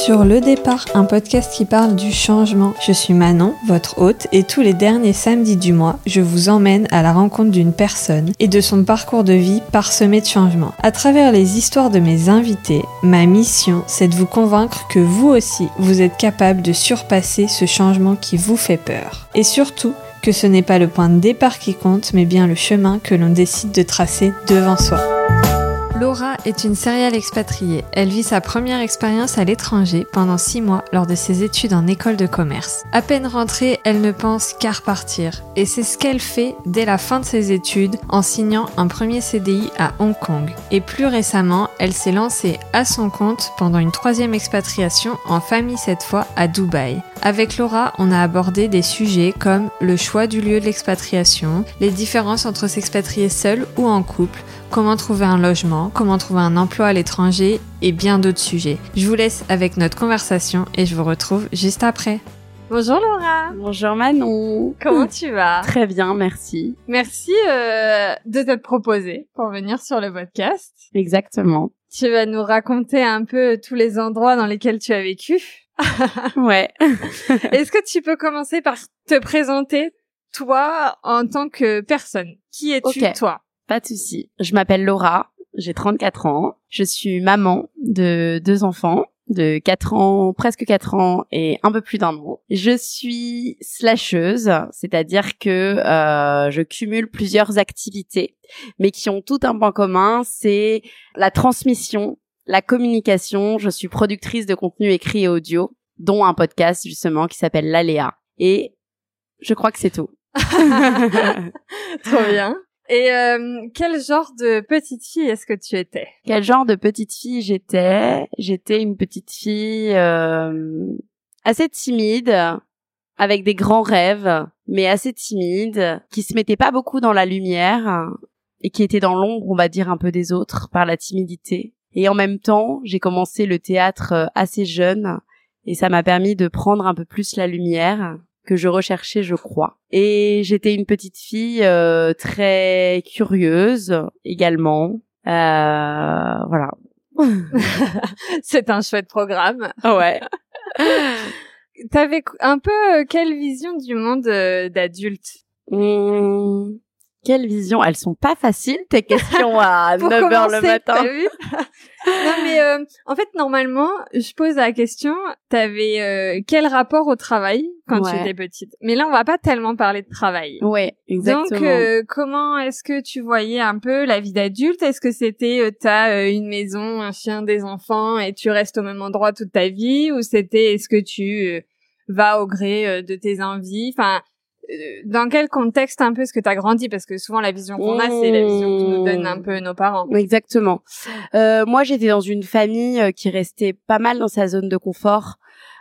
sur Le Départ, un podcast qui parle du changement. Je suis Manon, votre hôte, et tous les derniers samedis du mois, je vous emmène à la rencontre d'une personne et de son parcours de vie parsemé de changements. À travers les histoires de mes invités, ma mission, c'est de vous convaincre que vous aussi, vous êtes capable de surpasser ce changement qui vous fait peur. Et surtout, que ce n'est pas le point de départ qui compte, mais bien le chemin que l'on décide de tracer devant soi. Laura est une serial expatriée. Elle vit sa première expérience à l'étranger pendant six mois lors de ses études en école de commerce. À peine rentrée, elle ne pense qu'à repartir. Et c'est ce qu'elle fait dès la fin de ses études en signant un premier CDI à Hong Kong. Et plus récemment, elle s'est lancée à son compte pendant une troisième expatriation en famille cette fois à Dubaï. Avec Laura, on a abordé des sujets comme le choix du lieu de l'expatriation, les différences entre s'expatrier seul ou en couple, comment trouver un logement, comment trouver un emploi à l'étranger et bien d'autres sujets. Je vous laisse avec notre conversation et je vous retrouve juste après. Bonjour Laura. Bonjour Manon. Comment tu vas? Très bien, merci. Merci euh, de t'être proposé pour venir sur le podcast. Exactement. Tu vas nous raconter un peu tous les endroits dans lesquels tu as vécu. ouais. Est-ce que tu peux commencer par te présenter toi en tant que personne? Qui es-tu toi? Pas de souci. Je m'appelle Laura, j'ai 34 ans. Je suis maman de deux enfants de 4 ans, presque 4 ans et un peu plus d'un an. Je suis slasheuse, c'est-à-dire que euh, je cumule plusieurs activités, mais qui ont tout un point commun, c'est la transmission, la communication. Je suis productrice de contenu écrit et audio, dont un podcast justement qui s'appelle L'Aléa. Et je crois que c'est tout. Trop bien. Et euh, quel genre de petite fille est-ce que tu étais? Quel genre de petite fille j'étais? J'étais une petite fille euh, assez timide, avec des grands rêves, mais assez timide, qui se mettait pas beaucoup dans la lumière et qui était dans l'ombre, on va dire, un peu des autres par la timidité. Et en même temps, j'ai commencé le théâtre euh, assez jeune et ça m'a permis de prendre un peu plus la lumière que je recherchais, je crois. Et j'étais une petite fille euh, très curieuse également. Euh, voilà. C'est un chouette programme. Ouais. T'avais un peu euh, quelle vision du monde d'adulte? Mmh. Quelle vision Elles sont pas faciles tes questions à 9h le matin. non mais euh, en fait normalement, je pose la question, t'avais euh, quel rapport au travail quand tu étais petite? Mais là on va pas tellement parler de travail. Ouais, exactement. Donc euh, comment est-ce que tu voyais un peu la vie d'adulte? Est-ce que c'était t'as une maison, un chien, des enfants et tu restes au même endroit toute ta vie? Ou c'était est-ce que tu vas au gré de tes envies? Enfin euh, dans quel contexte un peu est-ce que tu as grandi? Parce que souvent la vision qu'on a, c'est la vision que nous donnent un mmh. peu nos parents. Exactement. Euh, moi, j'étais dans une famille euh, qui restait pas mal dans sa zone de confort.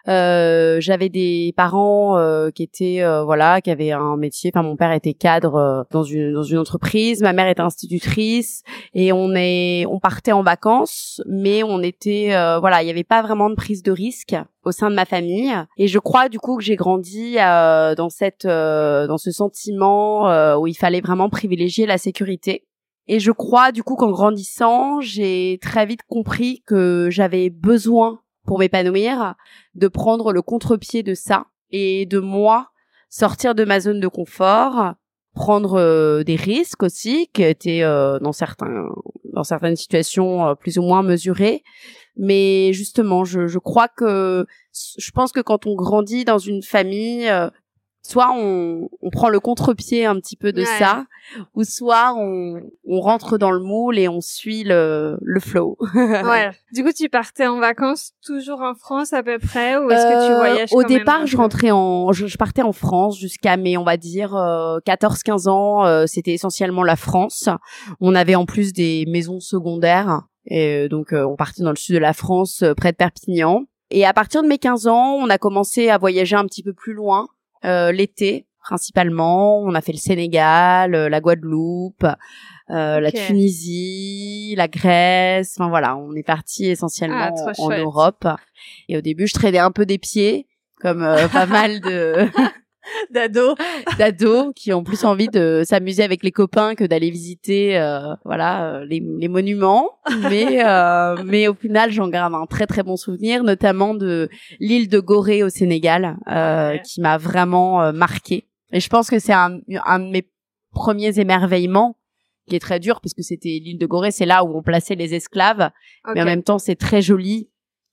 Euh, j'avais des parents euh, qui étaient euh, voilà, qui avaient un métier. Enfin, mon père était cadre dans une dans une entreprise, ma mère était institutrice, et on est on partait en vacances, mais on était voilà, il n'y avait pas vraiment de prise de risque au sein de ma famille. Et je crois du coup que j'ai grandi dans cette dans ce sentiment où il fallait vraiment privilégier la sécurité. Et je crois du coup qu'en grandissant, j'ai très vite compris que j'avais besoin pour m'épanouir, de prendre le contre-pied de ça et de moi sortir de ma zone de confort, prendre euh, des risques aussi qui étaient euh, dans certains dans certaines situations euh, plus ou moins mesurés mais justement je crois que je pense que quand on grandit dans une famille soit on, on prend le contre-pied un petit peu de ça, ou soit on, on rentre dans le moule et on suit le, le flow. ouais. Du coup, tu partais en vacances toujours en France à peu près, ou est-ce que tu euh, voyages Au départ, je rentrais en, je, partais en France jusqu'à mes, on va dire, 14-15 euh, ans. Euh, c'était essentiellement la France. On avait en plus des maisons secondaires, et donc on partait dans le sud de la France, près de Perpignan. Et à partir de mes 15 ans, on a commencé à voyager un petit peu plus loin. Euh, l'été principalement. On a fait le Sénégal, euh, la Guadeloupe, euh, la Tunisie, la Grèce. Enfin voilà, on est parti essentiellement ah, en Europe. Et au début, je traînais un peu des pieds, comme pas mal de d'ados, d'ados qui ont plus envie de s'amuser avec les copains que d'aller visiter, euh, voilà, euh, les, les, monuments. Mais, euh, mais au final, j'en garde un très très bon souvenir, notamment de l'île de Gorée au Sénégal, euh, qui m'a vraiment marqué. Et je pense que c'est un, un de mes premiers émerveillements qui est très dur puisque c'était l'île de Gorée, c'est là où on plaçait les esclaves. Mais en même temps, c'est très joli.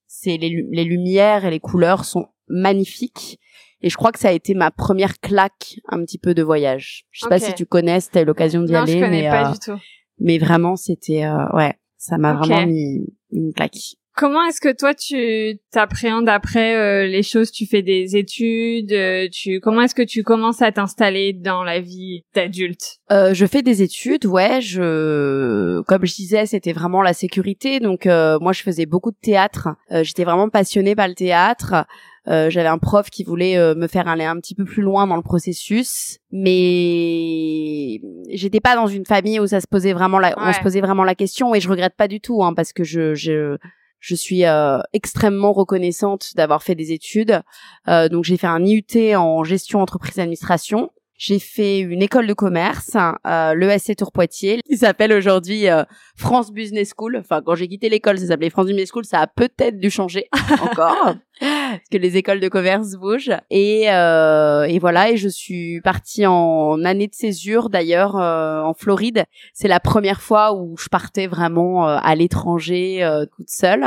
C'est les, les lumières et les couleurs sont magnifiques. Et je crois que ça a été ma première claque un petit peu de voyage. Je sais pas si tu connais, c'était l'occasion d'y aller, mais pas euh, du tout. mais vraiment c'était euh, ouais, ça m'a vraiment mis une claque. Comment est-ce que toi tu t'appréhendes après euh, les choses? Tu fais des études Tu comment est-ce que tu commences à t'installer dans la vie d'adulte? Euh, Je fais des études, ouais. Je, comme je disais, c'était vraiment la sécurité. Donc moi, je faisais beaucoup de théâtre. J'étais vraiment passionnée par le théâtre. Euh, j'avais un prof qui voulait euh, me faire aller un petit peu plus loin dans le processus, mais j'étais pas dans une famille où ça se posait vraiment la, on se posait vraiment la question et je regrette pas du tout, hein, parce que je, je je suis euh, extrêmement reconnaissante d'avoir fait des études. donc j'ai fait un IUT en gestion entreprise administration j'ai fait une école de commerce, euh, l'ESC Tour Poitiers, qui s'appelle aujourd'hui euh, France Business School. Enfin, quand j'ai quitté l'école, ça s'appelait France Business School. Ça a peut-être dû changer encore, parce que les écoles de commerce bougent. Et, euh, et voilà, et je suis partie en année de césure, d'ailleurs, euh, en Floride. C'est la première fois où je partais vraiment euh, à l'étranger euh, toute seule.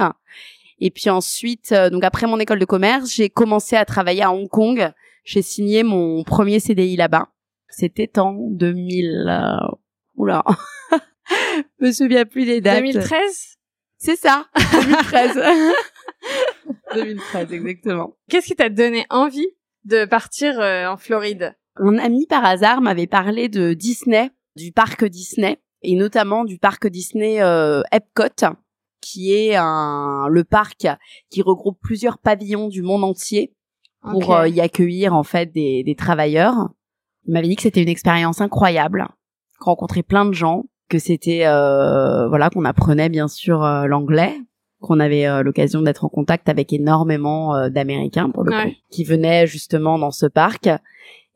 Et puis ensuite, donc après mon école de commerce, j'ai commencé à travailler à Hong Kong j'ai signé mon premier CDI là-bas. C'était en 2000. Euh... Oula. Je me souviens plus des dates. 2013 C'est ça, 2013. 2013 exactement. Qu'est-ce qui t'a donné envie de partir euh, en Floride? Mon ami par hasard m'avait parlé de Disney, du parc Disney et notamment du parc Disney euh, Epcot qui est un le parc qui regroupe plusieurs pavillons du monde entier pour euh, y accueillir en fait des, des travailleurs. Il m'avait dit que c'était une expérience incroyable, rencontrer plein de gens, que c'était euh, voilà qu'on apprenait bien sûr euh, l'anglais, qu'on avait euh, l'occasion d'être en contact avec énormément d'Américains pour le coup, qui venaient justement dans ce parc.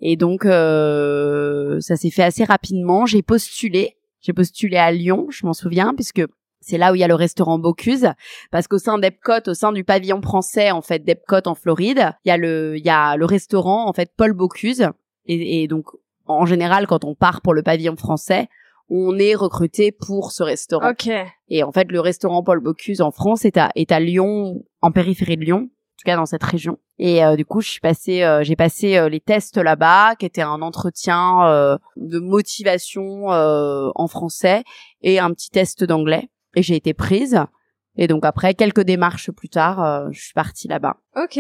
Et donc ça s'est fait assez rapidement. J'ai postulé, j'ai postulé à Lyon, je m'en souviens, puisque c'est là où il y a le restaurant Bocuse, parce qu'au sein d'Epcot, au sein du pavillon français en fait d'Epcot en Floride, il y a le il y a le restaurant en fait Paul Bocuse, et, donc en général quand on part pour le pavillon français, on est recruté pour ce restaurant. Ok. Et en fait le restaurant Paul Bocuse en France est à est à Lyon, en périphérie de Lyon, en tout cas dans cette région. Et euh, du coup, je suis passée, euh, j'ai passé euh, les tests là-bas, qui étaient un entretien de motivation en français et un petit test d'anglais et j'ai été prise. Et donc après quelques démarches plus tard, euh, je suis partie là-bas. Ok.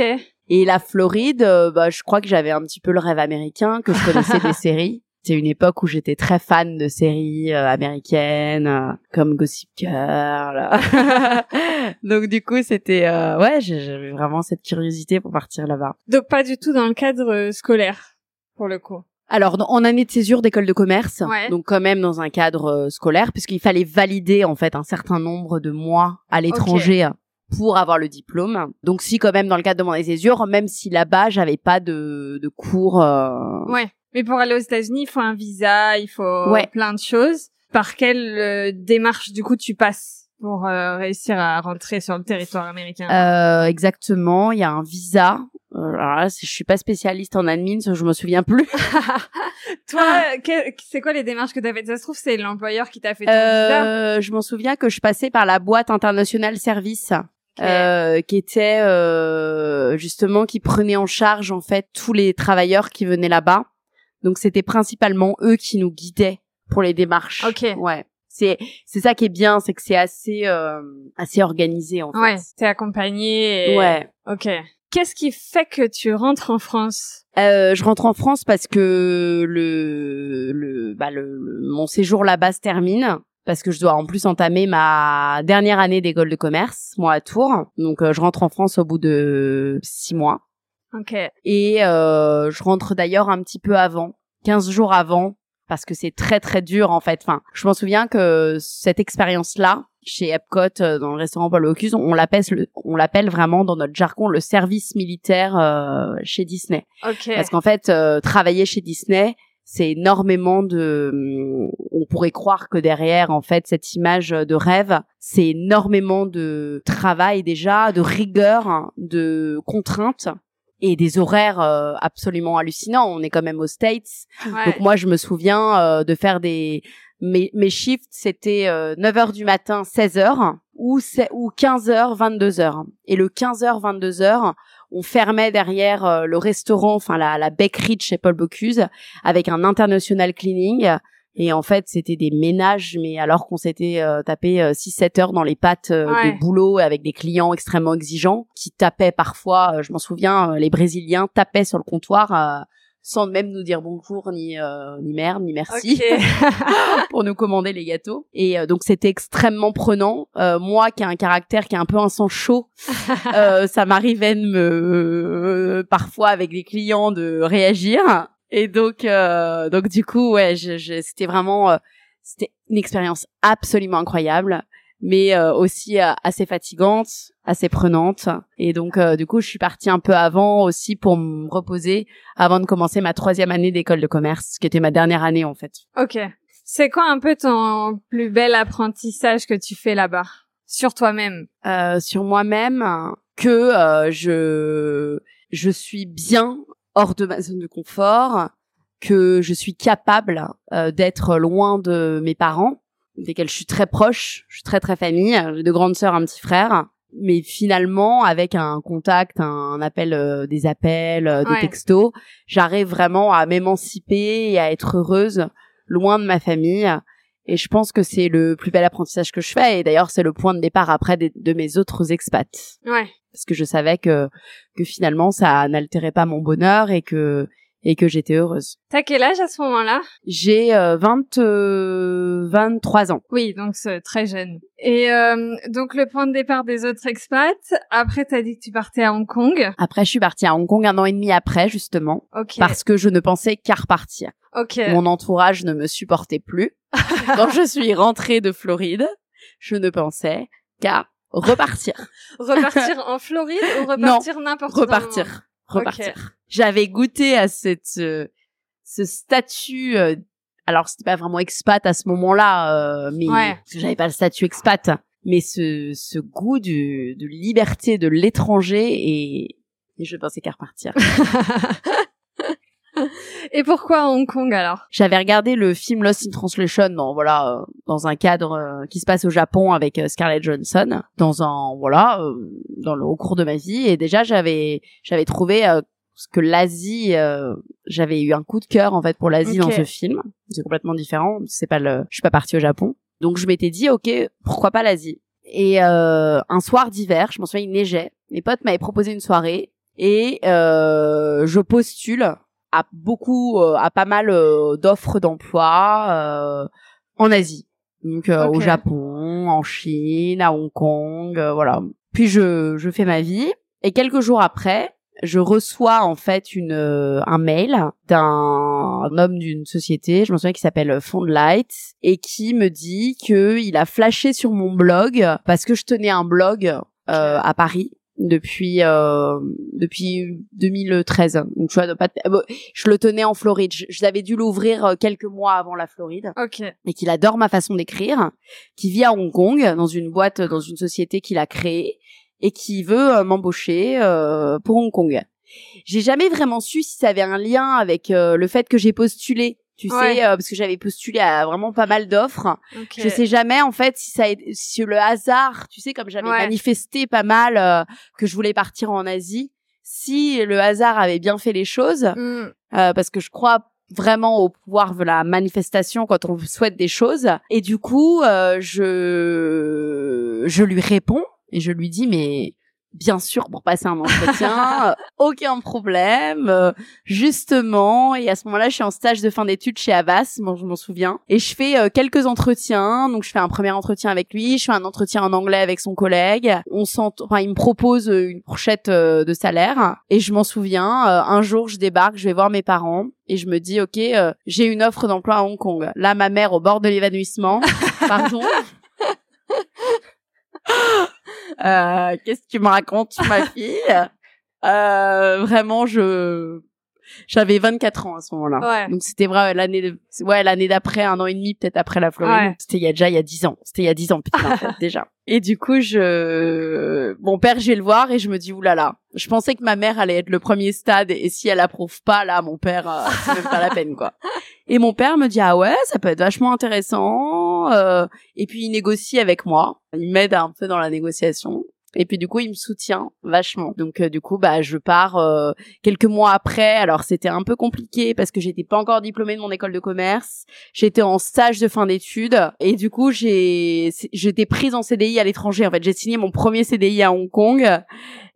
Et la Floride, euh, bah, je crois que j'avais un petit peu le rêve américain, que je connaissais des séries. C'est une époque où j'étais très fan de séries euh, américaines comme Gossip Girl. donc du coup, c'était ouais, j'avais vraiment cette curiosité pour partir là-bas. Donc pas du tout dans le cadre scolaire pour le coup. Alors, en année de césure d'école de commerce, donc quand même dans un cadre euh, scolaire, puisqu'il fallait valider en fait un certain nombre de mois à l'étranger pour avoir le diplôme. Donc, si quand même dans le cadre de mon année de césure, même si là-bas j'avais pas de, de cours. Euh... Ouais. Mais pour aller aux États-Unis, il faut un visa, il faut plein de choses. Par quelle euh, démarche du coup tu passes pour euh, réussir à rentrer sur le territoire américain? Exactement, il y a un visa euh, alors là, je suis pas spécialiste en admin, je me souviens plus. Toi, c'est quoi les démarches que tu as faites? Ça se trouve, c'est l'employeur qui t'a fait ton euh, Je m'en souviens que je passais par la boîte internationale service. Euh, qui était euh, justement qui prenait en charge en fait tous les travailleurs qui venaient là-bas. Donc c'était principalement eux qui nous guidaient pour les démarches. Ok. Ouais. C'est c'est ça qui est bien, c'est que c'est assez euh, assez organisé en fait. Ouais. T'es accompagné. Et... Ouais. Ok. Qu'est-ce qui fait que tu rentres en France? Euh, Je rentre en France parce que le, le, bah le, mon séjour là-bas se termine parce que je dois en plus entamer ma dernière année d'école de commerce, moi à Tours. Donc euh, je rentre en France au bout de six mois. Ok. Et euh, je rentre d'ailleurs un petit peu avant, 15 jours avant parce que c'est très très dur en fait. Enfin, je m'en souviens que cette expérience-là chez Epcot euh, dans le restaurant Paul Bocuse, on l'appelle on l'appelle vraiment dans notre jargon le service militaire euh, chez Disney. Parce qu'en fait, euh, travailler chez Disney, c'est énormément de on pourrait croire que derrière en fait cette image de rêve c'est énormément de travail déjà de rigueur de contraintes et des horaires euh, absolument hallucinants. On est quand même aux States. Donc moi, je me souviens euh, de faire des... Mes, mes shifts, c'était 9h euh, du matin, 16h, ou, ou 15h, 22h. Et le 15h, 22h, on fermait derrière le restaurant, enfin la, la bakery de chez Paul Bocuse, avec un international cleaning et en fait, c'était des ménages, mais alors qu'on s'était euh, tapé 6-7 euh, heures dans les pattes euh, de boulot avec des clients extrêmement exigeants, qui tapaient parfois, je m'en souviens, les Brésiliens tapaient sur le comptoir sans même nous dire bonjour ni ni merde ni merci pour nous commander les gâteaux. Et donc c'était extrêmement prenant. Moi qui ai un caractère qui a un peu un sang chaud ça m'arrivait de me parfois avec des clients de réagir et donc, euh, donc du coup, ouais, je, je, c'était vraiment, euh, c'était une expérience absolument incroyable, mais euh, aussi euh, assez fatigante, assez prenante. Et donc, du coup, je suis partie un peu avant aussi pour me reposer avant de commencer ma troisième année d'école de commerce, qui était ma dernière année en fait. Ok. C'est quoi un peu ton plus bel apprentissage que tu fais là-bas? Sur toi-même? Sur moi-même, que je je suis bien hors de ma zone de confort, que je suis capable euh, d'être loin de mes parents, desquels je suis très proche, je suis très très famille, j'ai deux grandes sœurs, un petit frère, mais finalement avec un contact, un, appel, euh, des appels, euh, des textos, j'arrive vraiment à m'émanciper et à être heureuse loin de ma famille. Et je pense que c'est le plus bel apprentissage que je fais. Et d'ailleurs, c'est le point de départ après de, de mes autres expats. Ouais parce que je savais que que finalement ça n'altérait pas mon bonheur et que et que j'étais heureuse. T'as quel âge à ce moment-là? J'ai euh, 20 23 ans. Oui, donc c'est très jeune. Et euh, donc le point de départ des autres expats, après t'as dit que tu partais à Hong Kong. Après je suis partie à Hong Kong un an et demi après justement Ok. parce que je ne pensais qu'à repartir. Ok. Mon entourage ne me supportait plus. Quand je suis rentrée de Floride, je ne pensais qu'à repartir. repartir en Floride ou repartir n'importe où Repartir. Repartir. J'avais goûté à cette euh, ce statut euh, alors c'était pas vraiment expat à ce moment-là euh, mais j'avais pas le statut expat mais ce ce goût du, de liberté de l'étranger et, et je pensais qu'à repartir. Et pourquoi Hong Kong alors? J'avais regardé le film Lost in Translation dans voilà euh, dans un cadre euh, qui se passe au Japon avec euh, Scarlett Johansson dans un voilà dans le au cours de ma vie et déjà j'avais j'avais trouvé que l'Asie j'avais eu un coup de cœur en fait pour l'Asie dans ce film. C'est complètement différent, c'est pas le je suis pas partie au Japon. Donc je m'étais dit OK, pourquoi pas l'Asie? Et un soir d'hiver, je m'en souviens, il neigeait. Mes potes m'avaient proposé une soirée et je postule à beaucoup, euh, à pas mal euh, d'offres d'emploi euh, en Asie. Donc au Japon, en Chine, à Hong Kong, voilà. Puis je, je fais ma vie et quelques jours après, je reçois en fait une un mail d'un homme d'une société, je me souviens qui s'appelle Fondlight et qui me dit que il a flashé sur mon blog parce que je tenais un blog euh, à Paris depuis euh, depuis 2013 donc je vois pas je le tenais en Floride. J'avais dû l'ouvrir euh, quelques mois avant la Floride. Ok. Et qu'il adore ma façon d'écrire qui vit à Hong Kong dans une boîte dans une société qu'il a créée et qui veut euh, m'embaucher euh, pour Hong Kong. J'ai jamais vraiment su si ça avait un lien avec le fait que j'ai postulé tu sais euh, parce que j'avais postulé à vraiment pas mal d'offres. Je sais jamais en fait si ça si le hasard tu sais comme j'avais manifesté pas mal euh, que je voulais partir en Asie si le hasard avait bien fait les choses mm. euh, parce que je crois vraiment au pouvoir de la manifestation quand on souhaite des choses. Et du coup je je lui réponds et je lui dis mais bien sûr pour passer un entretien, euh, aucun problème, euh, justement. Et à ce moment-là, je suis en stage de fin d'études chez Avas, bon, je m'en souviens, et je fais euh, quelques entretiens. Donc je fais un premier entretien avec lui, je fais un entretien en anglais avec son collègue. On sent, enfin, il me propose une fourchette de salaire, et je m'en souviens. un jour, je débarque, je vais voir mes parents. Et je me dis, ok, j'ai une offre d'emploi à Hong Kong. Là, ma mère au bord de l'évanouissement. Pardon? Euh, qu'est-ce que tu me racontes, ma fille? Euh, Vraiment, je j'avais 24 ans à ce moment-là. Donc c'était vrai l'année ouais l'année d'après un an et demi peut-être après la Floride. C'était il y a déjà il y a 10 ans. C'était il y a 10 ans putain déjà. Et du coup je mon père je vais le voir et je me dis oulala. Je pensais que ma mère allait être le premier stade et si elle approuve pas là mon père euh, c'est même pas la peine quoi. Et mon père me dit ah ouais ça peut être vachement intéressant euh, et puis il négocie avec moi. Il m'aide un peu dans la négociation. Et puis du coup, il me soutient vachement. Donc euh, du coup, bah je pars euh, quelques mois après. Alors c'était un peu compliqué parce que j'étais pas encore diplômée de mon école de commerce. J'étais en stage de fin d'études et du coup, j'ai j'étais prise en CDI à l'étranger. En fait, j'ai signé mon premier CDI à Hong Kong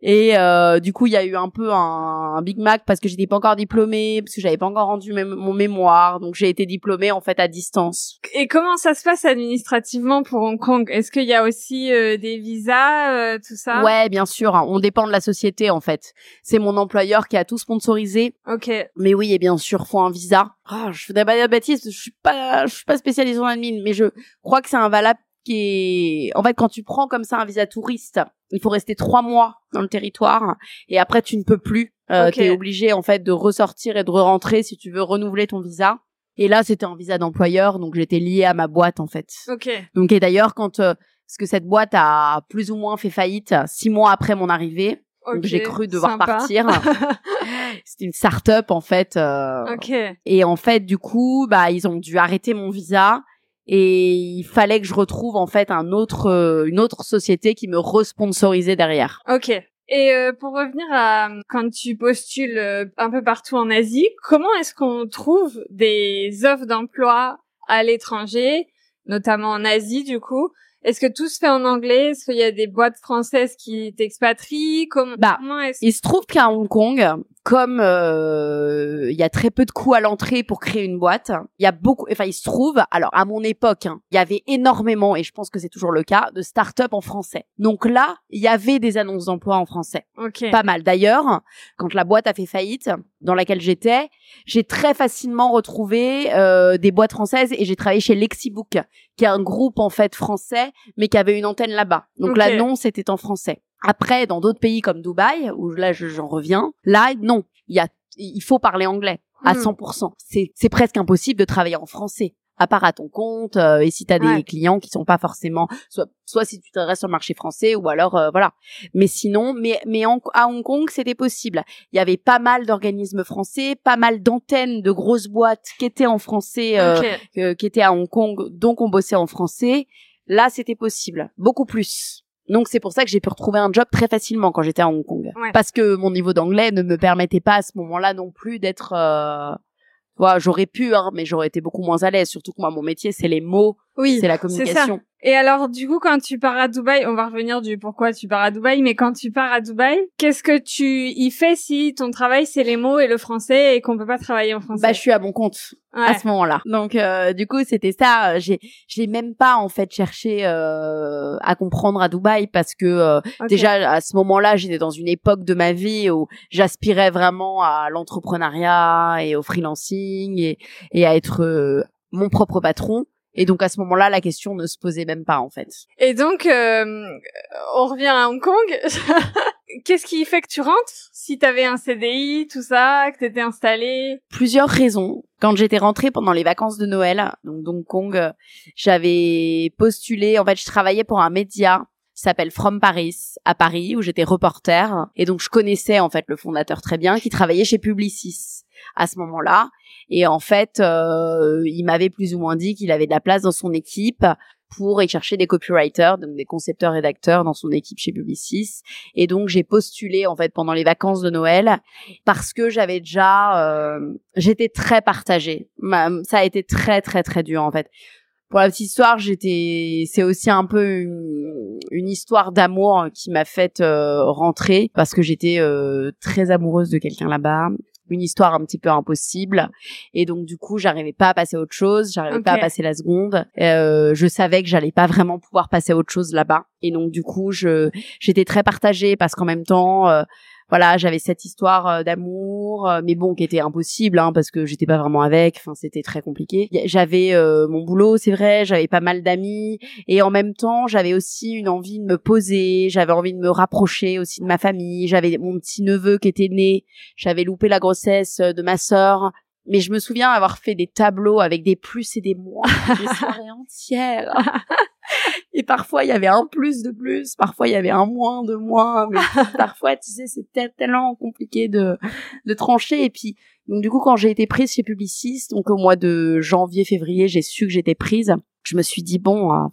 et euh, du coup, il y a eu un peu un, Big Mac parce que j'étais pas encore diplômée, parce que j'avais pas encore rendu mon mémoire. Donc j'ai été diplômée en fait à distance. Et comment ça se passe administrativement pour Hong Kong? Est-ce qu'il y a aussi euh, des visas, euh, tout ça? Ouais, bien sûr. Hein. On dépend de la société en fait. C'est mon employeur qui a tout sponsorisé. Ok. Mais oui, et bien sûr, faut un visa. Oh, je voudrais pas dire bêtise, je suis pas, je suis pas spécialisée en admin, mais je crois que c'est un valable qui est, en fait, quand tu prends comme ça un visa touriste, il faut rester trois mois dans le territoire et après tu ne peux plus. Euh, Tu es obligé en fait de ressortir et de re-rentrer si tu veux renouveler ton visa. Et là, c'était un visa d'employeur, donc j'étais liée à ma boîte en fait. Ok. Donc et d'ailleurs, quand euh, parce que cette boîte a plus ou moins fait faillite six mois après mon arrivée, donc j'ai cru devoir partir. C'était une start-up en fait. Euh, ok. Et en fait, du coup, bah ils ont dû arrêter mon visa et il fallait que je retrouve en fait un autre euh, une autre société qui me responsorisait derrière. Ok. Et euh, pour revenir à quand tu postules euh, un peu partout en Asie, comment est-ce qu'on trouve des offres d'emploi à l'étranger, notamment en Asie du coup? Est-ce que tout se fait en anglais? Est-ce qu'il y a des boîtes françaises qui t'expatrient? Comment, bah, Il se trouve qu'à Hong Kong, comme euh, il y a très peu de coûts à l'entrée pour créer une boîte, il y a beaucoup, enfin il se trouve, alors à mon époque, hein, il y avait énormément, et je pense que c'est toujours le cas, de start-up en français. Donc là, il y avait des annonces d'emploi en français. Okay. Pas mal. D'ailleurs, quand la boîte a fait faillite, dans laquelle j'étais, j'ai très facilement retrouvé euh, des boîtes françaises et j'ai travaillé chez Lexibook, qui est un groupe en fait français, mais qui avait une antenne là-bas. Donc l'annonce était en français. Après, dans d'autres pays comme Dubaï, où là j'en reviens, là non, il y a, il faut parler anglais à 100%. Hmm. C'est, c'est presque impossible de travailler en français à part à ton compte euh, et si tu as des clients qui sont pas forcément soit soit si tu t'adresses sur le marché français ou alors euh, voilà. Mais sinon mais mais à Hong Kong c'était possible. Il y avait pas mal d'organismes français pas mal d'antennes de grosses boîtes qui étaient en français euh, qui étaient à Hong Kong donc on bossait en français. Là c'était possible. Beaucoup plus. Donc c'est pour ça que j'ai pu retrouver un job très facilement quand j'étais à Hong Kong. Parce que mon niveau d'anglais ne me permettait pas à ce moment-là non plus d'être... Euh... j'aurais pu, hein, mais j'aurais été beaucoup moins à l'aise. Surtout que moi, mon métier, c'est les mots, oui, c'est la communication. Et alors, du coup, quand tu pars à Dubaï, on va revenir du pourquoi tu pars à Dubaï, mais quand tu pars à Dubaï, qu'est-ce que tu y fais si ton travail c'est les mots et le français et qu'on peut pas travailler en français? Bah, je suis à mon compte à ce moment-là. Donc, euh, du coup, c'était ça. J'ai, j'ai même pas en fait cherché euh, à comprendre à Dubaï parce que euh, déjà à ce moment-là, j'étais dans une époque de ma vie où j'aspirais vraiment à l'entrepreneuriat et au freelancing et, et à être euh, mon propre patron. Et donc à ce moment-là, la question ne se posait même pas en fait. Et donc, euh, on revient à Hong Kong. Qu'est-ce qui fait que tu rentres Si t'avais un CDI, tout ça, que t'étais installé? Plusieurs raisons. Quand j'étais rentrée pendant les vacances de Noël, donc Hong Kong, j'avais postulé. En fait, je travaillais pour un média s'appelle From Paris à Paris où j'étais reporter et donc je connaissais en fait le fondateur très bien qui travaillait chez Publicis à ce moment-là et en fait, euh, il m'avait plus ou moins dit qu'il avait de la place dans son équipe pour y chercher des copywriters, donc des concepteurs rédacteurs dans son équipe chez Publicis. Et donc j'ai postulé en fait pendant les vacances de Noël parce que j'avais déjà, euh, j'étais très partagée. ça a été très très très dur en fait. Pour la petite histoire, j'étais, c'est aussi un peu une histoire d'amour qui m'a fait rentrer parce que j'étais très amoureuse de quelqu'un là-bas. Une histoire un petit peu impossible. Et donc du coup j'arrivais pas à passer à autre chose. J'arrivais pas à passer la seconde. Euh, je savais que j'allais pas vraiment pouvoir passer à autre chose là-bas. Et donc du coup je j'étais très partagée parce qu'en même temps euh, voilà, j'avais cette histoire euh, d'amour, euh, mais bon, qui était impossible, hein, parce que j'étais pas vraiment avec. Enfin, c'était très compliqué. J'avais euh, mon boulot, c'est vrai, j'avais pas mal d'amis, et en même temps, j'avais aussi une envie de me poser. J'avais envie de me rapprocher aussi de ma famille. J'avais mon petit neveu qui était né. J'avais loupé la grossesse de ma sœur. Mais je me souviens avoir fait des tableaux avec des plus et des moins, des soirées entières. Et parfois, il y avait un plus de plus, parfois, il y avait un moins de moins. Mais parfois, tu sais, c'est tellement compliqué de, de trancher. Et puis, donc, du coup, quand j'ai été prise chez Publicis, donc au mois de janvier, février, j'ai su que j'étais prise. Je me suis dit, bon, hein,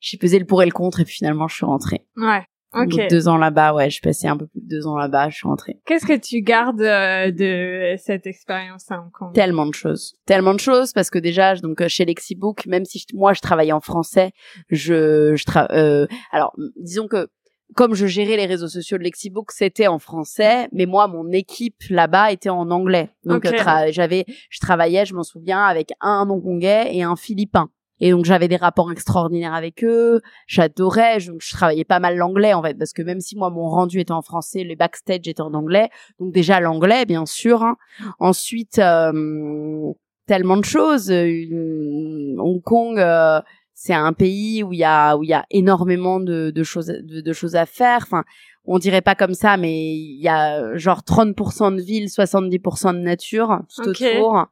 j'ai pesé le pour et le contre, et puis finalement, je suis rentrée. Ouais. Ok. deux ans là-bas, ouais, je passais un peu plus de deux ans là-bas, je suis rentrée. Qu'est-ce que tu gardes euh, de cette expérience à Hong Kong? Tellement de choses, tellement de choses parce que déjà, donc euh, chez Lexibook, même si moi je travaillais en français, je, je tra euh, alors disons que comme je gérais les réseaux sociaux de Lexibook, c'était en français, mais moi, mon équipe là-bas était en anglais. Donc, j'avais, je travaillais, je m'en souviens, avec un hongkongais et un philippin. Et donc j'avais des rapports extraordinaires avec eux. J'adorais. Je, je, travaillais pas mal l'anglais en fait parce que même si moi mon rendu était en français, les backstage étaient en anglais. Donc déjà l'anglais bien sûr. Hein. Ensuite euh, tellement de choses. Hong Kong. Euh, c'est un pays où il y a où il y a énormément de, de choses de, de, choses à faire. Enfin, on dirait pas comme ça, mais il y a genre 30% de ville, 70% de nature tout autour.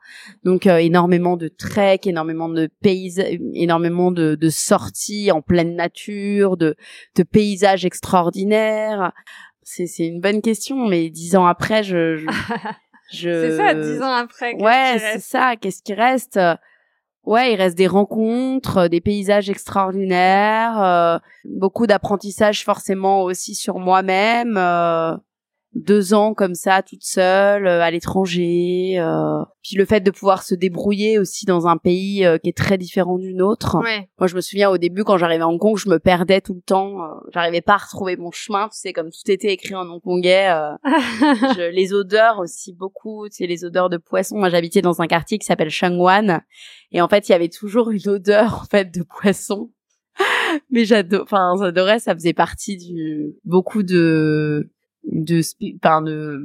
Donc euh, énormément de trek, énormément de paysages, énormément de, de, sorties en pleine nature, de, de paysages extraordinaires. C'est c'est une bonne question, mais dix ans après, je, je, je... c'est ça, dix ans après. Ouais, c'est ça. Qu'est-ce qui reste? Ouais, il reste des rencontres, euh, des paysages extraordinaires, euh, beaucoup d'apprentissage forcément aussi sur moi-même. Euh, deux ans comme ça toute seule euh, à l'étranger euh, puis le fait de pouvoir se débrouiller aussi dans un pays euh, qui est très différent du nôtre moi je me souviens au début quand j'arrivais à Hong Kong je me perdais tout le temps j'arrivais pas à retrouver mon chemin tu sais comme tout était écrit en hongkongais je, les odeurs aussi beaucoup tu sais les odeurs de poisson moi j'habitais dans un quartier qui s'appelle Shangwan. Et en fait il y avait toujours une odeur en fait de poisson. Mais j'adore enfin j'adorais ça faisait partie du beaucoup de de enfin de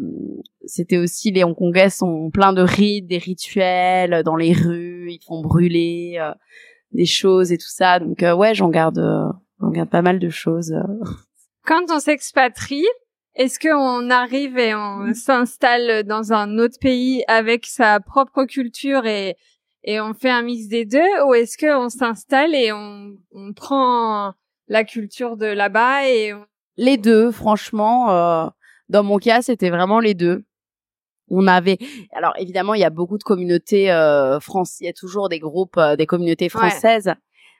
c'était aussi les Hongkongais sont pleins de rites des rituels dans les rues ils font brûler euh, des choses et tout ça. Donc euh, ouais j'en garde euh, j'en garde pas mal de choses quand on s'expatrie est-ce qu'on arrive et on s'installe dans un autre pays avec sa propre culture et et on fait un mix des deux ou est-ce qu'on s'installe et on, on prend la culture de là-bas et on les deux, franchement. Euh, dans mon cas, c'était vraiment les deux. On avait, alors évidemment, il y a beaucoup de communautés euh, françaises. Il y a toujours des groupes, euh, des communautés françaises.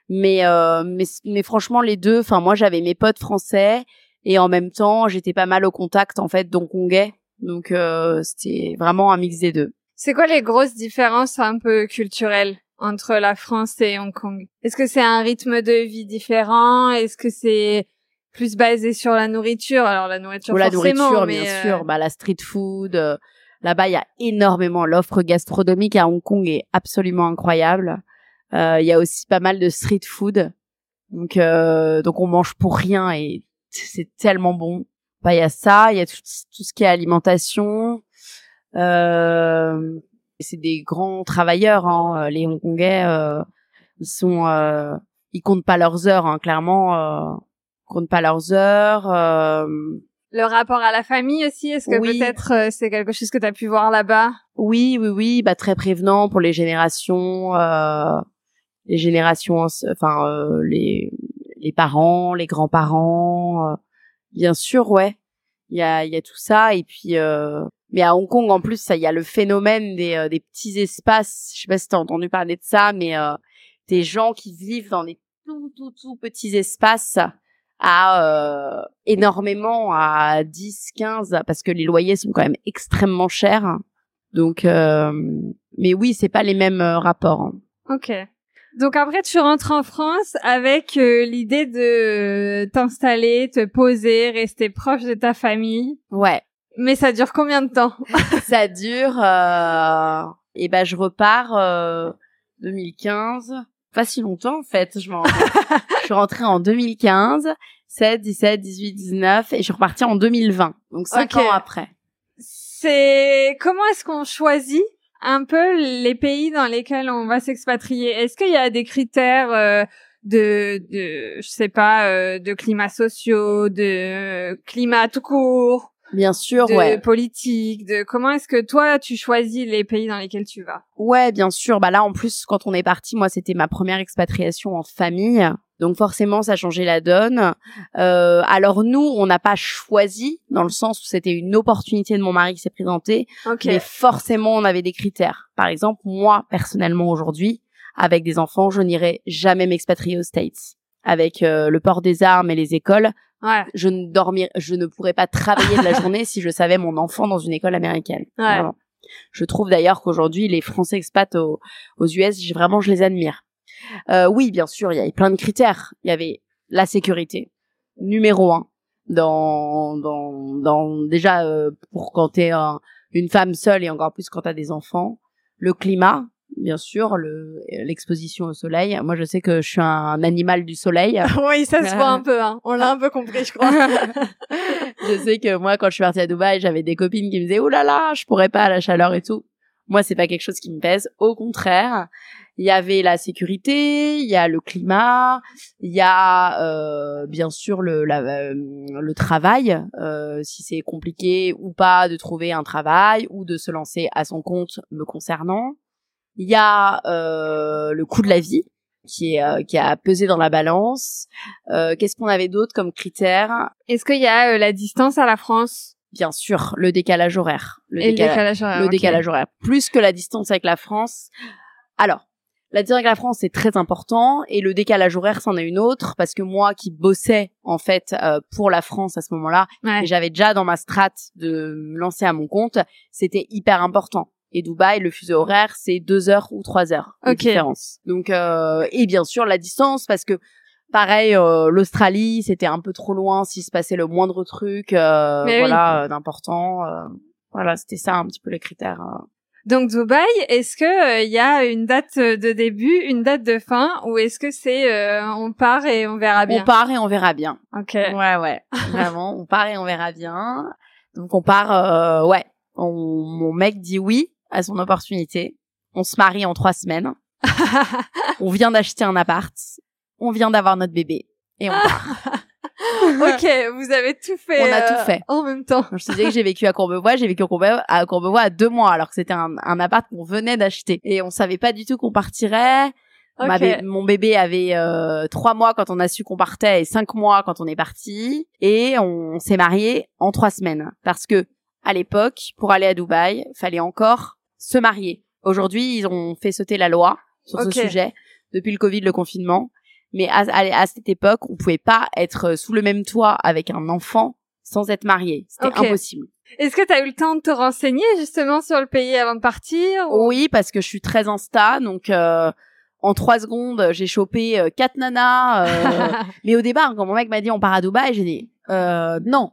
Mais, euh, mais, mais franchement, les deux. Enfin, moi, j'avais mes potes français et en même temps, j'étais pas mal au contact en fait d'hongkongais. Donc, euh, c'était vraiment un mix des deux. C'est quoi les grosses différences un peu culturelles entre la France et Hong Kong? Est-ce que c'est un rythme de vie différent? Est-ce que c'est plus basé sur la nourriture. Alors la nourriture, Ou la nourriture, bien euh, sûr. Bah la street food. Euh, là-bas, il y a énormément. L'offre gastronomique à Hong Kong est absolument incroyable. Euh, il y a aussi pas mal de street food. Donc, donc on mange pour rien et c'est tellement bon. Bah, il y a ça, il y a tout, ce qui est alimentation. c'est des grands travailleurs, hein, les Hongkongais. ils sont, ils comptent pas leurs heures, hein, clairement comptent pas leurs heures. Euh... Le rapport à la famille aussi, est-ce que peut-être euh, c'est quelque chose que tu as pu voir là-bas? Oui, oui, oui, bah très prévenant pour les générations, euh, les générations, enfin euh, les les parents, les grands-parents, euh, bien sûr, ouais. Il y a il y a tout ça et puis euh, mais à Hong Kong en plus, ça il y a le phénomène des des petits espaces. Je sais pas si t'as entendu parler de ça, mais des gens qui vivent dans des tout tout tout petits espaces à euh, énormément à 10 15 parce que les loyers sont quand même extrêmement chers donc euh, mais oui c'est pas les mêmes euh, rapports hein. ok Donc après, tu rentres en France avec euh, l'idée de t'installer, te poser, rester proche de ta famille. Ouais. Mais ça dure combien de temps Ça dure. Euh... Et ben, je repars euh, 2015. Pas si longtemps en fait. Je, je suis rentrée en 2015, 7, 17, 18, 19, et je suis repartie en 2020. Donc cinq ans après. C'est comment est-ce qu'on choisit un peu les pays dans lesquels on va s'expatrier? Est-ce qu'il y a des critères euh, de, de, je sais pas, euh, de climat sociaux, de climat tout court? Bien sûr, de ouais. politique, de comment est-ce que toi tu choisis les pays dans lesquels tu vas? Ouais, bien sûr. Bah là, en plus, quand on est parti, moi, c'était ma première expatriation en famille. Donc forcément, ça a changé la donne. Euh, alors nous, on n'a pas choisi, dans le sens où c'était une opportunité de mon mari qui s'est présentée, okay. mais forcément, on avait des critères. Par exemple, moi, personnellement, aujourd'hui, avec des enfants, je n'irai jamais m'expatrier aux States. Avec euh, le port des armes et les écoles, ouais. je ne dormirais, je ne pourrais pas travailler de la journée si je savais mon enfant dans une école américaine. Ouais. Vraiment. Je trouve d'ailleurs qu'aujourd'hui, les Français expats aux, aux US, vraiment, je les admire. Euh, oui, bien sûr, il y avait plein de critères. Il y avait la sécurité, numéro un, dans, dans, dans déjà euh, pour quand t'es un, une femme seule et encore plus quand t'as des enfants. Le climat, bien sûr, le l'exposition au soleil. Moi, je sais que je suis un animal du soleil. oui, ça se voit un peu. Hein. On l'a un peu compris, je crois. je sais que moi, quand je suis partie à Dubaï, j'avais des copines qui me disaient "Oh là là, je pourrais pas à la chaleur et tout." Moi, c'est pas quelque chose qui me pèse. Au contraire, il y avait la sécurité, il y a le climat, il y a euh, bien sûr le la, euh, le travail, euh, si c'est compliqué ou pas de trouver un travail ou de se lancer à son compte me concernant. Il y a euh, le coût de la vie qui est euh, qui a pesé dans la balance. Euh, Qu'est-ce qu'on avait d'autre comme critères? Est-ce qu'il y a la distance à la France? Bien sûr, le décalage horaire. Le, Et décalage, le décalage horaire. Le okay. décalage horaire. Plus que la distance avec la France. Alors, la distance avec la France, c'est très important. Et le décalage horaire, c'en est une autre. Parce que moi, qui bossais, en fait, euh, pour la France à ce moment-là, ouais. et j'avais déjà dans ma strate de me lancer à mon compte, c'était hyper important. Et Dubaï, le fuseau horaire, c'est deux heures ou trois heures de okay. différence. Donc, euh, et bien sûr, la distance, parce que pareil, euh, l'Australie, c'était un peu trop loin s'il se passait le moindre truc, euh, voilà, oui. d'important. Euh, voilà, c'était ça un petit peu les critères. euh. Donc Dubaï, est-ce que il y a une date de début, une date de fin, ou est-ce que c'est euh, on part et on verra bien? On part et on verra bien. Ok. Ouais, ouais, vraiment, on part et on verra bien. Donc on part, euh, ouais. On, mon mec dit oui à son opportunité. On se marie en trois semaines. on vient d'acheter un appart. On vient d'avoir notre bébé. Et on part. ok, vous avez tout fait. On a euh, tout fait. En même temps. Je te disais que j'ai vécu à Courbevoie, j'ai vécu à Courbevoie, à Courbevoie à deux mois, alors que c'était un, un appart qu'on venait d'acheter. Et on savait pas du tout qu'on partirait. Okay. Mon bébé avait euh, trois mois quand on a su qu'on partait et cinq mois quand on est parti. Et on s'est marié en trois semaines. Parce que, à l'époque, pour aller à Dubaï, fallait encore se marier. Aujourd'hui, ils ont fait sauter la loi sur okay. ce sujet, depuis le Covid, le confinement. Mais à, à, à, cette époque, on pouvait pas être sous le même toit avec un enfant sans être marié. C'était okay. impossible. Est-ce que tu as eu le temps de te renseigner justement sur le pays avant de partir ou... Oui, parce que je suis très insta, donc euh, en trois secondes, j'ai chopé euh, quatre nanas. Euh... mais au départ, quand mon mec m'a dit on part à Dubaï, j'ai dit euh, non.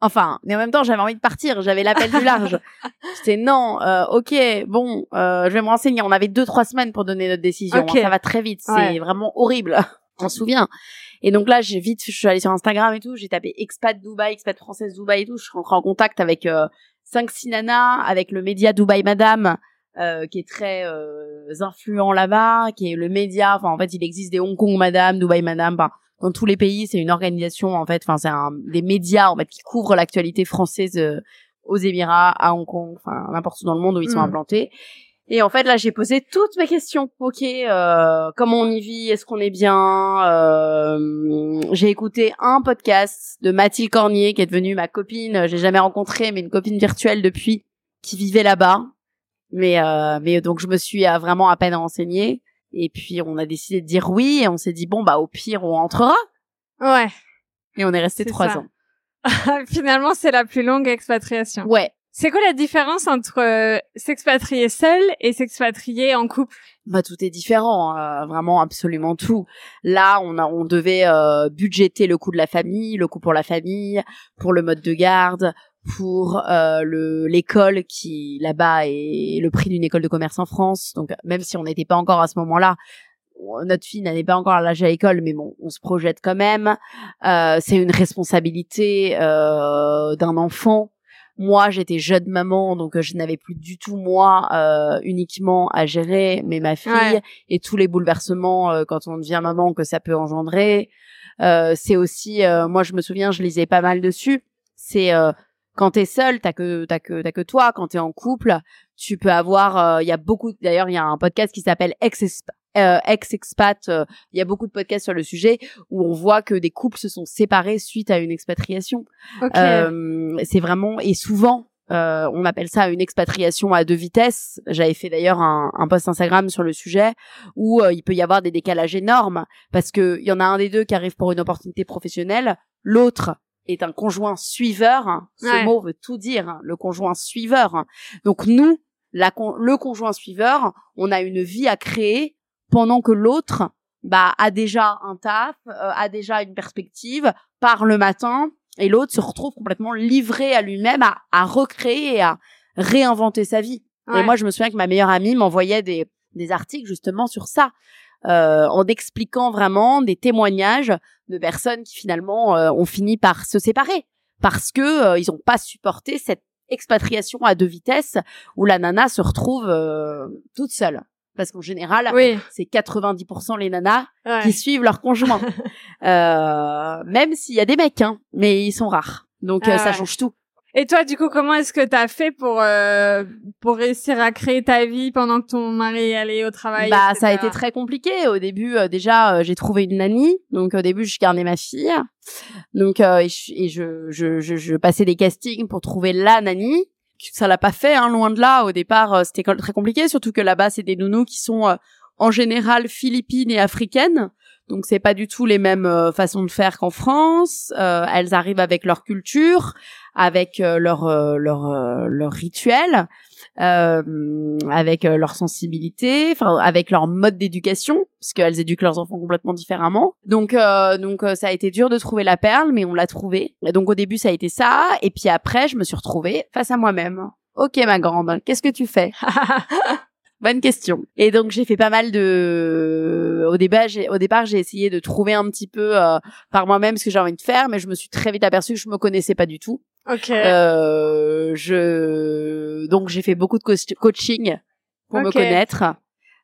Enfin, mais en même temps, j'avais envie de partir. J'avais l'appel du large. C'était non. Euh, ok, bon, euh, je vais me renseigner. On avait deux trois semaines pour donner notre décision. Okay. Hein, ça va très vite. C'est ouais. vraiment horrible. On se souvient. Et donc là, j'ai vite, je suis allée sur Instagram et tout. J'ai tapé expat Dubaï, expat française Dubaï et tout. Je suis rentrée en contact avec euh, cinq six nanas, avec le média Dubaï Madame. Euh, qui est très euh, influent là-bas, qui est le média. Enfin, en fait, il existe des Hong Kong Madame, Dubaï Madame. Dans tous les pays, c'est une organisation en fait. Enfin, c'est un, des médias en fait qui couvrent l'actualité française euh, aux Émirats, à Hong Kong, enfin n'importe où dans le monde où ils sont Mm. implantés. Et en fait, là, j'ai posé toutes mes questions. Ok, euh, comment on y vit? Est-ce qu'on est bien? Euh, J'ai écouté un podcast de Mathilde Cornier, qui est devenue ma copine. J'ai jamais rencontré, mais une copine virtuelle depuis, qui vivait là-bas. Mais euh, mais donc je me suis vraiment à peine renseignée. Et puis on a décidé de dire oui et on s'est dit bon bah au pire on entrera Ouais. et on est resté trois ça. ans. Finalement, c'est la plus longue expatriation. Ouais, C'est quoi la différence entre euh, s'expatrier seul et s'expatrier en couple? Bah tout est différent, hein, vraiment absolument tout. Là, on a, on devait euh, budgéter le coût de la famille, le coût pour la famille, pour le mode de garde, pour euh, le l'école qui là-bas est le prix d'une école de commerce en France. Donc même si on n'était pas encore à ce moment-là, notre fille n'allait pas encore à l'âge à l'école, mais bon, on se projette quand même. Euh, c'est une responsabilité euh, d'un enfant. Moi, j'étais jeune maman, donc je n'avais plus du tout moi uniquement à gérer, mais ma fille et tous les bouleversements quand on devient maman que ça peut engendrer. c'est aussi, moi, je me souviens, je lisais pas mal dessus. C'est quand t'es seul, t'as que t'as que t'as que toi. Quand t'es en couple, tu peux avoir. Il y a beaucoup. D'ailleurs, il y a un podcast qui s'appelle Ex euh, ex-expat, euh, il y a beaucoup de podcasts sur le sujet où on voit que des couples se sont séparés suite à une expatriation. Euh, c'est vraiment et souvent euh, on appelle ça une expatriation à deux vitesses. J'avais fait d'ailleurs un, un, post Instagram sur le sujet où il peut y avoir des décalages énormes parce que il y en a un des deux qui arrive pour une opportunité professionnelle, l'autre est un conjoint suiveur. Ce mot veut tout dire, hein, le conjoint suiveur. Donc nous, la, le conjoint suiveur, on a une vie à créer pendant que l'autre bah a déjà un taf, euh, a déjà une perspective, part le matin et l'autre se retrouve complètement livré à lui-même à, à recréer et à réinventer sa vie. Et moi je me souviens que ma meilleure amie m'envoyait des des articles justement sur ça. Euh, en expliquant vraiment des témoignages de personnes qui finalement euh, ont fini par se séparer parce que ils n'ont pas supporté cette expatriation à deux vitesses où la nana se retrouve toute seule parce qu'en général, c'est 90% les nanas qui suivent leur conjoint. euh, même s'il y a des mecs, hein, mais ils sont rares. Donc euh, ça change tout. Et toi, du coup, comment est-ce que t'as fait pour euh, pour réussir à créer ta vie pendant que ton mari allait au travail Bah, ça a été très compliqué. Au début, euh, déjà, j'ai trouvé une nanny. Donc, au début, je gardais ma fille. Donc, et, je, je, je, je, passais des castings pour trouver la nanny ça l'a pas fait, hein, loin de là. Au départ, euh, c'était très compliqué, surtout que là-bas, c'est des nounous qui sont euh, en général philippines et africaines. Donc c'est pas du tout les mêmes euh, façons de faire qu'en France. elles arrivent avec leur culture, avec leur leur leur rituel. Euh, avec euh, leur sensibilité, enfin avec leur mode d'éducation, parce qu'elles éduquent leurs enfants complètement différemment. Donc euh, donc ça a été dur de trouver la perle, mais on l'a trouvée. Donc au début ça a été ça, et puis après je me suis retrouvée face à moi-même. Ok ma grande, qu'est-ce que tu fais Bonne question. Et donc j'ai fait pas mal de. Au départ, j'ai au départ j'ai essayé de trouver un petit peu par moi-même ce que j'ai envie de faire, mais je me suis très vite aperçue que je me connaissais pas du tout. Ok. Euh, je donc j'ai fait beaucoup de coaching pour me connaître.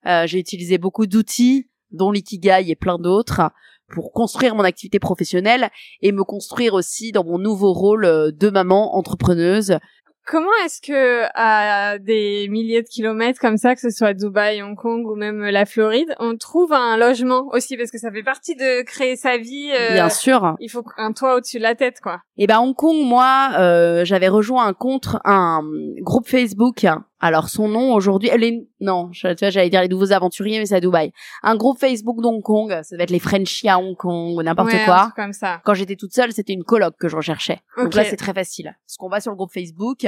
Euh, j'ai utilisé beaucoup d'outils, dont l'ikigai et plein d'autres, pour construire mon activité professionnelle et me construire aussi dans mon nouveau rôle de maman entrepreneuse Comment est-ce que à des milliers de kilomètres comme ça, que ce soit Dubaï, Hong Kong ou même la Floride, on trouve un logement aussi parce que ça fait partie de créer sa vie. Euh, Bien sûr. Il faut un toit au-dessus de la tête, quoi. Et eh ben Hong Kong, moi, euh, j'avais rejoint un contre un groupe Facebook alors son nom aujourd'hui, elle est non, tu vois, j'allais dire les nouveaux aventuriers, mais c'est à Dubaï. Un groupe Facebook d'Hong Kong, ça va être les Frenchies à Hong Kong ou n'importe quoi. comme ça. Quand j'étais toute seule, c'était une coloc que je recherchais. Donc là, c'est très facile. Parce qu'on va sur le groupe Facebook,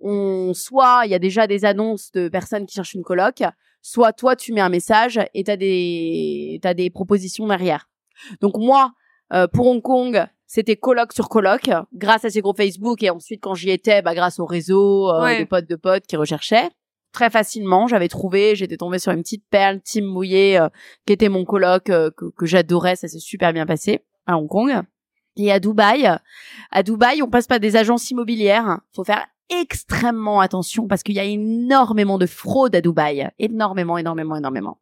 on soit il y a déjà des annonces de personnes qui cherchent une coloc, soit toi tu mets un message et t'as des t'as des propositions derrière. Donc moi, euh, pour Hong Kong, c'était coloc sur coloc, grâce à ces groupes Facebook et ensuite quand j'y étais, bah grâce au réseau euh, de potes de potes qui recherchaient. Très facilement, j'avais trouvé, j'étais tombée sur une petite perle, Tim Mouillé, euh, qui était mon coloc euh, que, que j'adorais, ça s'est super bien passé à Hong Kong. Et à Dubaï, à Dubaï, on passe pas des agences immobilières. Faut faire extrêmement attention parce qu'il y a énormément de fraude à Dubaï, énormément, énormément, énormément.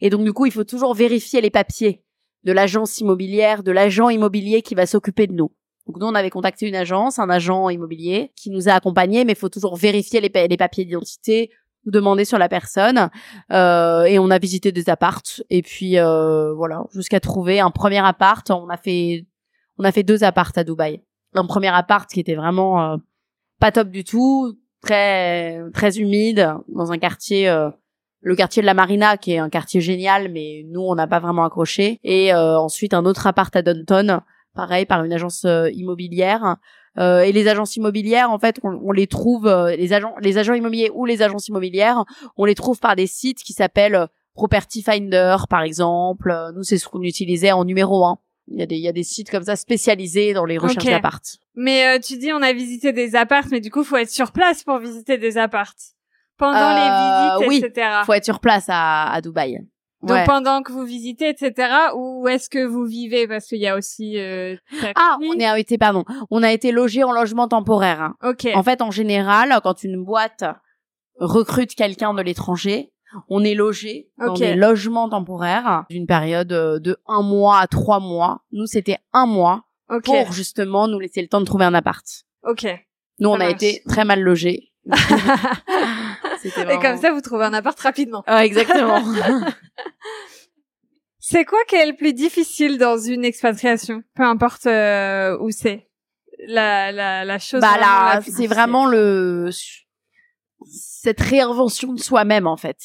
Et donc du coup, il faut toujours vérifier les papiers de l'agence immobilière, de l'agent immobilier qui va s'occuper de nous. Donc nous, on avait contacté une agence, un agent immobilier qui nous a accompagnés, mais il faut toujours vérifier les, papiers d'identité, demander sur la personne, euh, et on a visité des appartes, et puis euh, voilà, jusqu'à trouver un premier appart. On a fait, on a fait deux appartes à Dubaï. Un premier appart qui était vraiment euh, pas top du tout, très très humide, dans un quartier euh, le quartier de la Marina qui est un quartier génial mais nous on n'a pas vraiment accroché et euh, ensuite un autre appart à Downton pareil par une agence euh, immobilière Euh, et les agences immobilières, en fait, on, on les trouve, euh, les agents, les agents immobiliers ou les agences immobilières, on les trouve par des sites qui s'appellent euh, Property Finder, par exemple. Nous, c'est ce qu'on utilisait en numéro un. Il y a des, il y a des sites comme ça spécialisés dans les recherches Ok. d'appart. Mais euh, tu dis on a visité des apparts, mais du coup faut être sur place pour visiter des apparts. Pendant Euh, les visites, oui. etc. Faut être sur place à, à Dubaï. Donc Ouais. pendant que vous visitez, etc. Où est-ce que vous vivez? Parce qu'il y a aussi. Euh. Ah, on est- a été, pardon, on a été logé en logement temporaire. hein. Ok. En fait, en général, quand une boîte recrute quelqu'un de l'étranger, on est logé dans Ok. des logements temporaires d'une période euh, de un mois à trois mois. Nous, c'était un mois Ok. pour justement nous laisser le temps de trouver un appart. Ok. Nous, Ça on a été très mal logés. Et comme ça, vous trouvez un appart rapidement. Ah, exactement. C'est quoi qui est le plus difficile dans une expatriation Peu importe euh, où c'est? La, la, la chose. bah là, c'est vraiment le cette réinvention de soi-même en fait.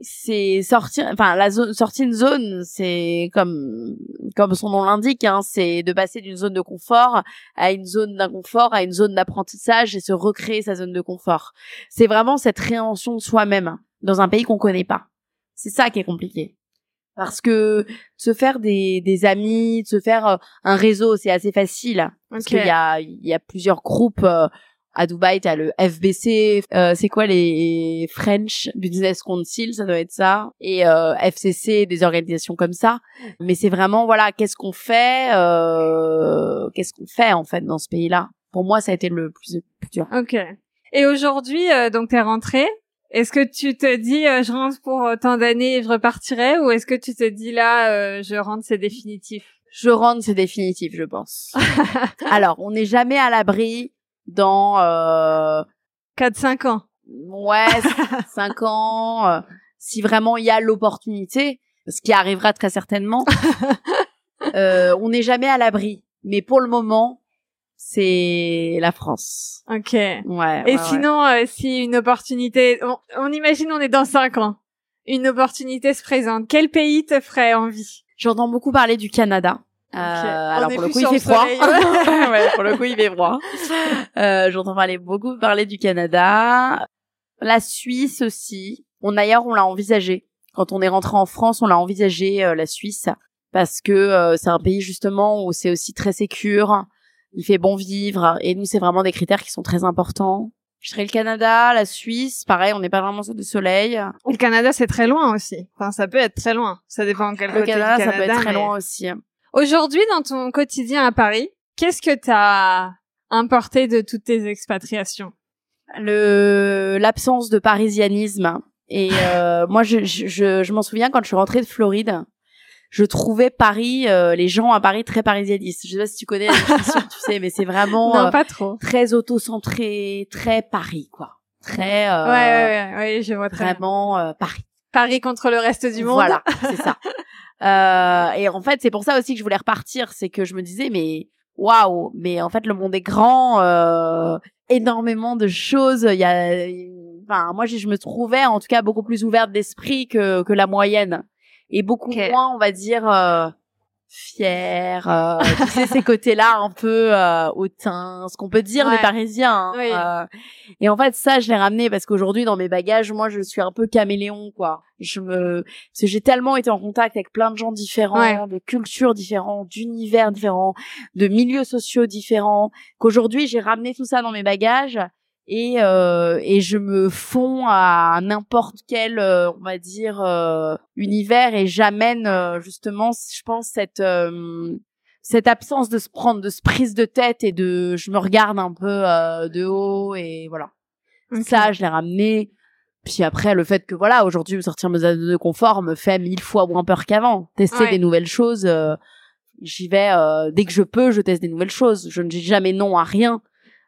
C'est sortir, enfin la zone, sortie de zone, c'est comme comme son nom l'indique, hein, c'est de passer d'une zone de confort à une zone d'inconfort, à une zone d'apprentissage et se recréer sa zone de confort. C'est vraiment cette réinvention de soi-même dans un pays qu'on connaît pas. C'est ça qui est compliqué. Parce que se faire des, des amis, de se faire euh, un réseau, c'est assez facile. Parce qu'il y a, il y a plusieurs groupes. À Dubaï, t'as le FBC, euh, c'est quoi les French Business Council, ça doit être ça, et euh, FCC, des organisations comme ça. Mais c'est vraiment, voilà, qu'est-ce qu'on fait, euh, qu'est-ce qu'on fait en fait dans ce pays-là? Pour moi, ça a été le plus, plus dur. Ok. Et aujourd'hui, euh, donc t'es rentrée. Est-ce que tu te dis euh, je rentre pour euh, tant d'années et je repartirai ou est-ce que tu te dis là euh, je rentre c'est définitif? Je rentre, c'est définitif, je pense. Alors, on n'est jamais à l'abri dans euh, 4-5 ans. ouais, cinq ans, euh, si vraiment il y a l'opportunité, ce qui arrivera très certainement, euh, on n'est jamais à l'abri. Mais pour le moment, c'est la France. Ok. Ouais. Et ouais, ouais. sinon, euh, si une opportunité, on, on imagine on est dans 5 ans, une opportunité se présente, quel pays te ferait envie? J'entends beaucoup parler du Canada. Euh, On alors pour le coup, il fait froid. ouais. pour le coup, il fait froid. Euh, j'entends parler beaucoup parler du Canada, la Suisse aussi. On d'ailleurs, on l'a envisagé. Quand on est rentré en France, on l'a envisagé euh, la Suisse parce que euh, c'est un pays justement où c'est aussi très sécure, il fait bon vivre et nous c'est vraiment des critères qui sont très importants. Je serais le Canada, la Suisse, pareil, on n'est pas vraiment sur du soleil. Le Canada c'est très loin aussi. Enfin ça peut être très loin. Ça dépend de quel Le côté Canada, du ça Canada. peut être très mais- loin aussi. Aujourd'hui, dans ton quotidien à Paris, qu'est-ce que t'as importé de toutes tes expatriations? Le l'absence de parisianisme. Et euh, moi je je, je, m'en souviens quand je suis rentrée de Floride je trouvais Paris euh, les gens à Paris très parisianistes. Je sais pas si tu connais tu sais mais c'est vraiment Non, euh, pas trop. très auto-centré très Paris quoi. Très euh, Ouais, ouais, ouais, ouais, je vois très vraiment euh, Paris. Paris contre le reste du monde. voilà c'est ça euh, et en fait c'est pour ça aussi que je voulais repartir. C'est que je me disais mais waouh mais en fait le monde est grand euh, énormément de choses. Il y a enfin moi je je me trouvais en tout cas beaucoup plus ouverte d'esprit que que la moyenne. Et beaucoup moins on va dire euh, fière euh, tu sais ces côtés là un peu euh, hautain ce qu'on peut dire Ouais. des parisiens hein. Oui. Euh, et en fait ça je l'ai ramené parce qu'aujourd'hui dans mes bagages moi je suis un peu caméléon quoi je me parce que j'ai tellement été en contact avec plein de gens différents, Ouais. de cultures différentes, d'univers différents, de milieux sociaux différents, qu'aujourd'hui j'ai ramené tout ça dans mes bagages et euh, et je me fonds à n'importe quel euh, on va dire euh, univers et j'amène euh, justement je pense cette euh, cette absence de se prendre de se prise de tête et de je me regarde un peu euh, de haut et voilà. Ok. ça je l'ai ramené. Puis après le fait que voilà aujourd'hui me sortir mes zones de confort me fait mille fois moins peur qu'avant. Tester Ouais. des nouvelles choses euh, j'y vais euh, dès que je peux je teste des nouvelles choses. Je ne dis jamais non à rien.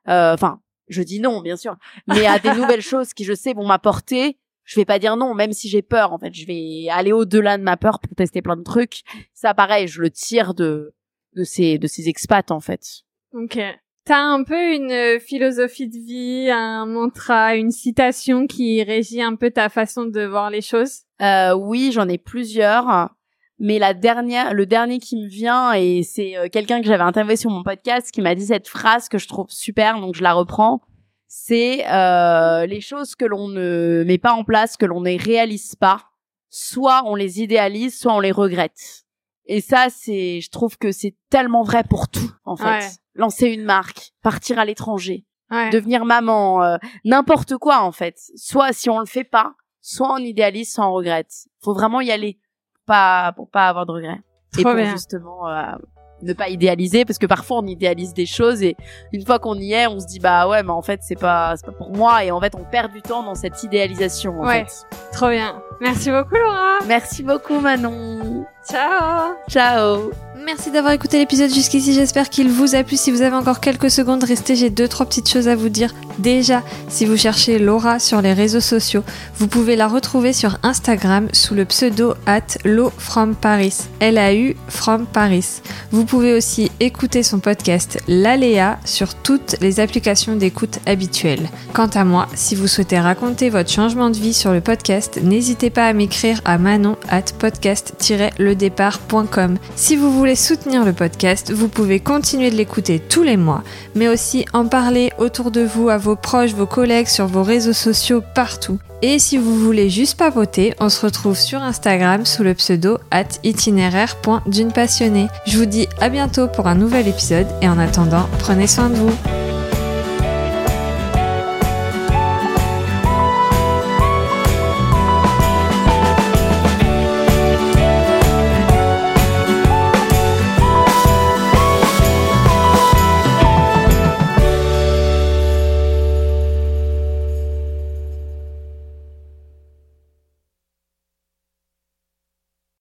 Euh, enfin je dis non bien sûr. Mais à des nouvelles choses qui je sais vont m'apporter je vais pas dire non même si j'ai peur en fait. Je vais aller au-delà de ma peur pour tester plein de trucs. Ça pareil je le tire de de ces de ces expats en fait. Ok. T'as un peu une euh, philosophie de vie, un mantra, une citation qui régit un peu ta façon de voir les choses? Euh, oui, j'en ai plusieurs. Mais la dernière, le dernier qui me vient et c'est euh, quelqu'un que j'avais interviewé sur mon podcast qui m'a dit cette phrase que je trouve super, donc je la reprends. C'est euh, les choses que l'on ne met pas en place, que l'on ne réalise pas. Soit on les idéalise, soit on les regrette. Et ça, c'est, je trouve que c'est tellement vrai pour tout en fait. Lancer une marque, partir à l'étranger, devenir maman, euh, n'importe quoi en fait. Soit si on le fait pas, soit on idéalise, soit on regrette. Faut vraiment y aller pas pour pas avoir de regrets. et pour justement euh, ne pas idéaliser parce que parfois on idéalise des choses et une fois qu'on y est, on se dit bah ouais mais en fait c'est pas c'est pas pour moi et en fait on perd du temps dans cette idéalisation en ouais. Trop bien. Merci beaucoup Laura. Merci beaucoup Manon. Ciao. Ciao. Merci d'avoir écouté l'épisode jusqu'ici, j'espère qu'il vous a plu. Si vous avez encore quelques secondes, restez, j'ai deux, trois petites choses à vous dire. Déjà, si vous cherchez Laura sur les réseaux sociaux, vous pouvez la retrouver sur Instagram sous le pseudo at from Paris. L-A-U from Paris. Vous pouvez aussi écouter son podcast L'Aléa sur toutes les applications d'écoute habituelles. Quant à moi, si vous souhaitez raconter votre changement de vie sur le podcast, n'hésitez pas à m'écrire à manon at podcast-ledépart.com. Si vous voulez soutenir le podcast, vous pouvez continuer de l'écouter tous les mois, mais aussi en parler autour de vous, à vos proches, vos collègues, sur vos réseaux sociaux, partout. Et si vous voulez juste papoter, on se retrouve sur Instagram sous le pseudo at itinéraire.d'une passionnée. Je vous dis à bientôt pour un nouvel épisode et en attendant, prenez soin de vous.